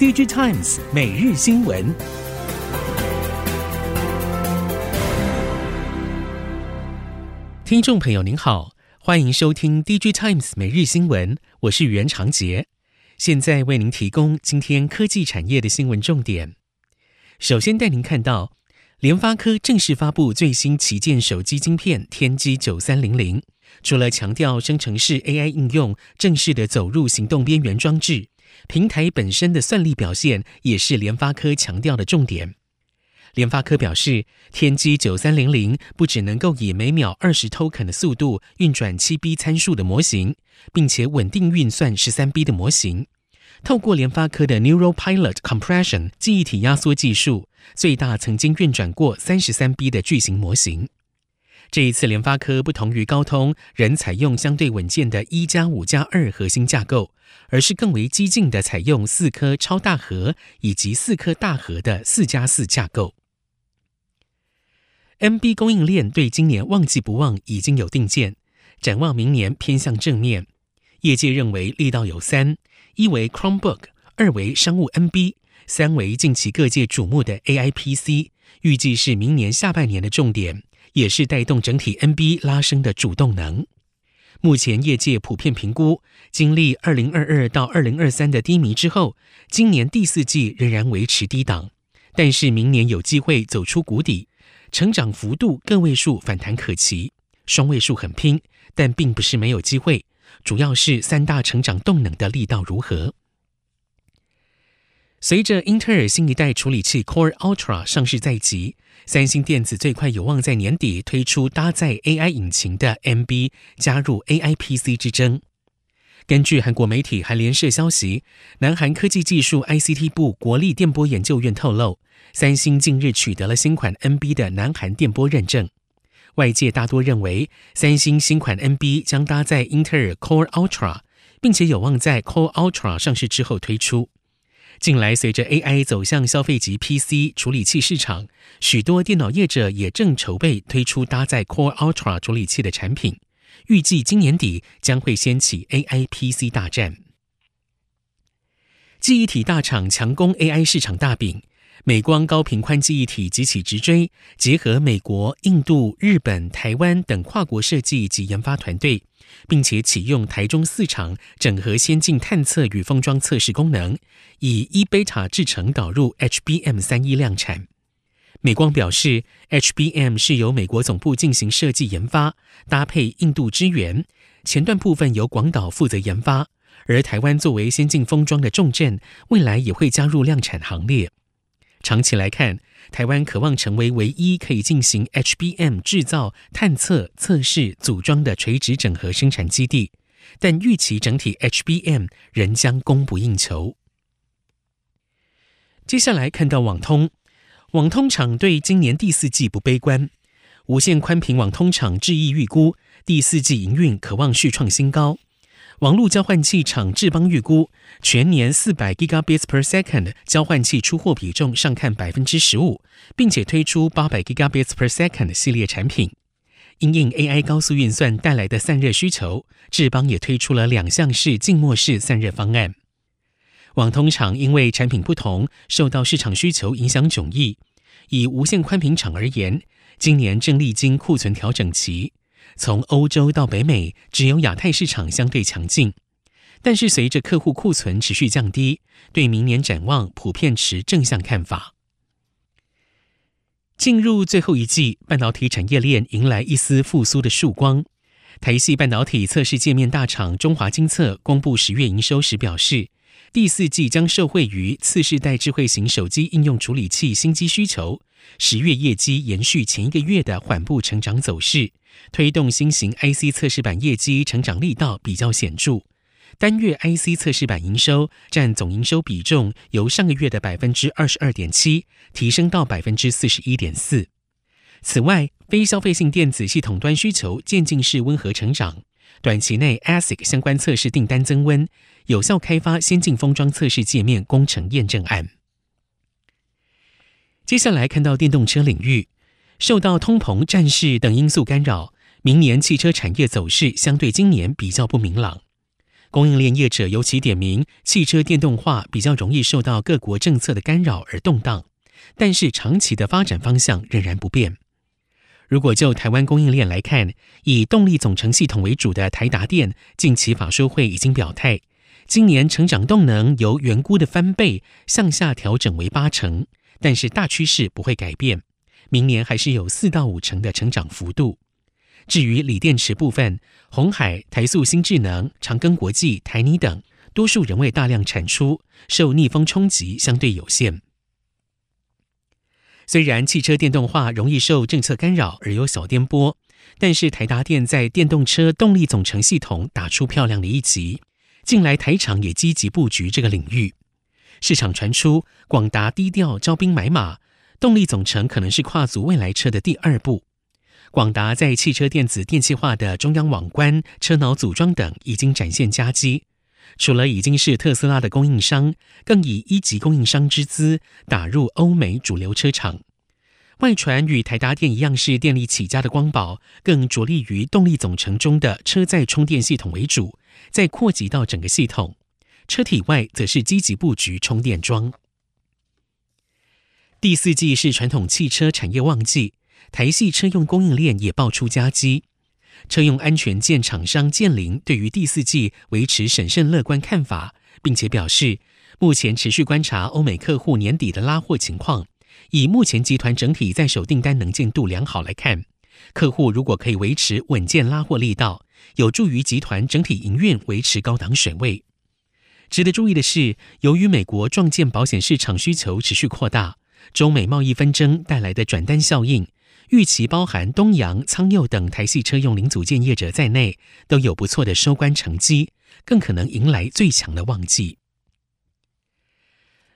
DigiTimes 每日新闻，听众朋友您好，欢迎收听 DigiTimes 每日新闻，我是袁长杰，现在为您提供今天科技产业的新闻重点。首先带您看到，联发科正式发布最新旗舰手机晶片天玑九三零零。除了强调生成式 AI 应用正式的走入行动边缘装置，平台本身的算力表现也是联发科强调的重点。联发科表示，天玑九三零零不只能够以每秒二十 token 的速度运转七 B 参数的模型，并且稳定运算十三 B 的模型。透过联发科的 Neural Pilot Compression 记忆体压缩技术，最大曾经运转过三十三 B 的巨型模型。这一次，联发科不同于高通，仍采用相对稳健的一加五加二核心架构，而是更为激进的采用四颗超大核以及四颗大核的四加四架构。NB 供应链对今年旺季不旺已经有定见，展望明年偏向正面。业界认为力道有三：一为 Chromebook，二为商务 NB，三为近期各界瞩目的 AI PC，预计是明年下半年的重点。也是带动整体 NB 拉升的主动能。目前业界普遍评估，经历二零二二到二零二三的低迷之后，今年第四季仍然维持低档，但是明年有机会走出谷底，成长幅度个位数反弹可期，双位数很拼，但并不是没有机会，主要是三大成长动能的力道如何。随着英特尔新一代处理器 Core Ultra 上市在即，三星电子最快有望在年底推出搭载 AI 引擎的 NB，加入 AI PC 之争。根据韩国媒体韩联社消息，南韩科技技术 ICT 部国立电波研究院透露，三星近日取得了新款 NB 的南韩电波认证。外界大多认为，三星新款 NB 将搭载英特尔 Core Ultra，并且有望在 Core Ultra 上市之后推出。近来，随着 AI 走向消费级 PC 处理器市场，许多电脑业者也正筹备推出搭载 Core Ultra 处理器的产品。预计今年底将会掀起 AI PC 大战。记忆体大厂强攻 AI 市场大饼。美光高频宽记忆体急起直追，结合美国、印度、日本、台湾等跨国设计及研发团队，并且启用台中四厂整合先进探测与封装测试功能，以 eBeta 制程导入 HBM 三一量产。美光表示，HBM 是由美国总部进行设计研发，搭配印度支援，前段部分由广岛负责研发，而台湾作为先进封装的重镇，未来也会加入量产行列。长期来看，台湾渴望成为唯一可以进行 HBM 制造、探测、测试、组装的垂直整合生产基地，但预期整体 HBM 仍将供不应求。接下来看到网通，网通厂对今年第四季不悲观，无线宽频网通厂智毅预估第四季营运可望续创新高。网络交换器厂智邦预估，全年四百 Gigabits per second 交换器出货比重上看百分之十五，并且推出八百 Gigabits per second 系列产品。因应 AI 高速运算带来的散热需求，智邦也推出了两项式静默式散热方案。网通厂因为产品不同，受到市场需求影响迥异。以无线宽频厂而言，今年正历经库存调整期。从欧洲到北美，只有亚太市场相对强劲。但是随着客户库存持续降低，对明年展望普遍持正向看法。进入最后一季，半导体产业链迎来一丝复苏的曙光。台系半导体测试界面大厂中华晶测公布十月营收时表示，第四季将受惠于次世代智慧型手机应用处理器新机需求，十月业绩延续前一个月的缓步成长走势。推动新型 IC 测试板业绩成长力道比较显著，单月 IC 测试板营收占总营收比重由上个月的百分之二十二点七提升到百分之四十一点四。此外，非消费性电子系统端需求渐进式温和成长，短期内 ASIC 相关测试订单增温，有效开发先进封装测试界面工程验证案。接下来看到电动车领域。受到通膨、战事等因素干扰，明年汽车产业走势相对今年比较不明朗。供应链业者尤其点名，汽车电动化比较容易受到各国政策的干扰而动荡，但是长期的发展方向仍然不变。如果就台湾供应链来看，以动力总成系统为主的台达电，近期法说会已经表态，今年成长动能由原估的翻倍向下调整为八成，但是大趋势不会改变，明年还是有四到五成的成长幅度。至于锂电池部分，鸿海、台塑、新智能、长庚国际、台泥等，多数仍未大量产出，受逆风冲击相对有限。虽然汽车电动化容易受政策干扰而有小颠簸，但是台达电在电动车动力总成系统打出漂亮的一击。近来台厂也积极布局这个领域，市场传出广达低调招兵买马，动力总成可能是跨足未来车的第二步。广达在汽车电子电气化的中央网关、车脑组装等已经展现佳绩，除了已经是特斯拉的供应商，更以一级供应商之姿打入欧美主流车厂。外传与台达电一样是电力起家的光宝，更着力于动力总成中的车载充电系统为主，再扩及到整个系统。车体外则是积极布局充电桩。第四季是传统汽车产业旺季。台系车用供应链也爆出佳绩，车用安全件厂商建林对于第四季维持审慎乐观看法，并且表示，目前持续观察欧美客户年底的拉货情况。以目前集团整体在手订单能见度良好来看，客户如果可以维持稳健拉货力道，有助于集团整体营运维持高档水位。值得注意的是，由于美国撞见保险市场需求持续扩大，中美贸易纷争带来的转单效应。预期包含东阳、苍佑等台系车用零组件业者在内，都有不错的收官成绩，更可能迎来最强的旺季。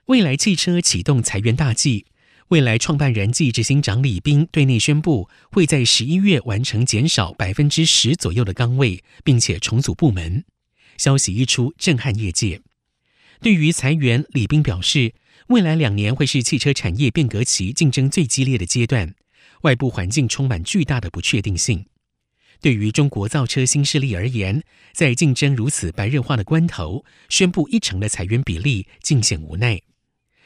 未来汽车启动裁员大计，未来创办人暨执行长李斌对内宣布，会在十一月完成减少百分之十左右的岗位，并且重组部门。消息一出，震撼业界。对于裁员，李斌表示，未来两年会是汽车产业变革期竞争最激烈的阶段。外部环境充满巨大的不确定性，对于中国造车新势力而言，在竞争如此白热化的关头，宣布一成的裁员比例，尽显无奈。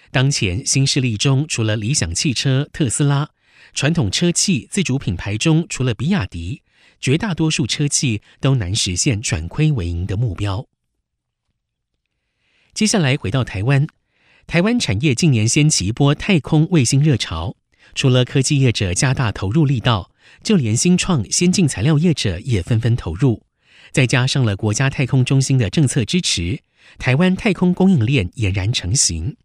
当前新势力中，除了理想汽车、特斯拉，传统车企自主品牌中，除了比亚迪，绝大多数车企都难实现转亏为盈的目标。接下来回到台湾，台湾产业近年掀起一波太空卫星热潮。除了科技业者加大投入力道，就连新创先进材料业者也纷纷投入，再加上了国家太空中心的政策支持，台湾太空供应链俨然成型。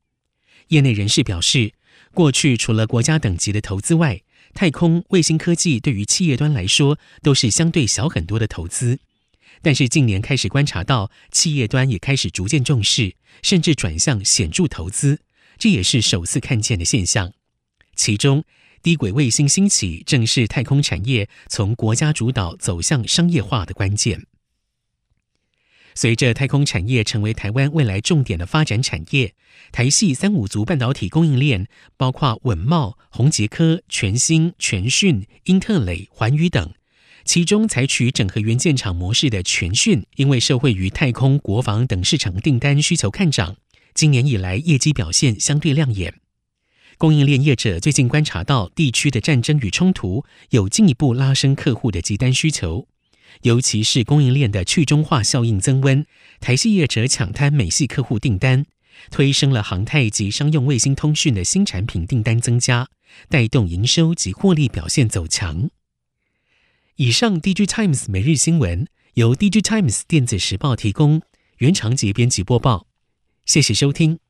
业内人士表示，过去除了国家等级的投资外，太空卫星科技对于企业端来说都是相对小很多的投资，但是近年开始观察到，企业端也开始逐渐重视，甚至转向显著投资，这也是首次看见的现象。其中，低轨卫星兴起正是太空产业从国家主导走向商业化的关键。随着太空产业成为台湾未来重点的发展产业，台系三五族半导体供应链，包括稳懋、宏捷科、全新、全讯、英特磊、环宇等，其中采取整合元件厂模式的全讯，因为受惠于太空、国防等市场订单需求看涨，今年以来业绩表现相对亮眼。供应链业者最近观察到，地区的战争与冲突有进一步拉升客户的急单需求，尤其是供应链的去中化效应增温，台系业者抢滩美系客户订单，推升了航太及商用卫星通讯的新产品订单增加，带动营收及获利表现走强。以上，DG Times 每日新闻由 DG Times 电子时报提供，原长节编辑播报，谢谢收听。